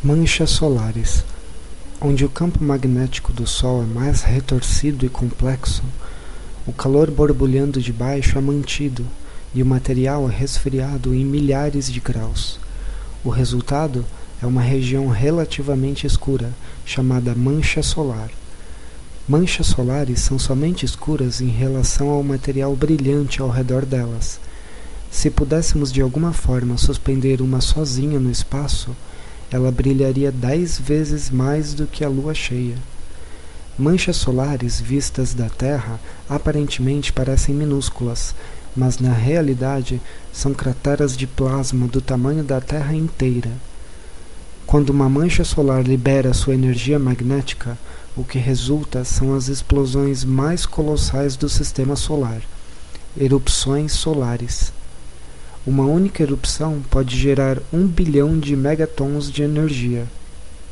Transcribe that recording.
Manchas solares. Onde o campo magnético do Sol é mais retorcido e complexo, o calor borbulhando de baixo é mantido e o material é resfriado em milhares de graus. O resultado é uma região relativamente escura, chamada mancha solar. Manchas solares são somente escuras em relação ao material brilhante ao redor delas. Se pudéssemos de alguma forma suspender uma sozinha no espaço, ela brilharia dez vezes mais do que a lua cheia. Manchas solares vistas da Terra aparentemente parecem minúsculas, mas na realidade são crateras de plasma do tamanho da Terra inteira. Quando uma mancha solar libera sua energia magnética, o que resulta são as explosões mais colossais do sistema solar erupções solares. Uma única erupção pode gerar um bilhão de megatons de energia.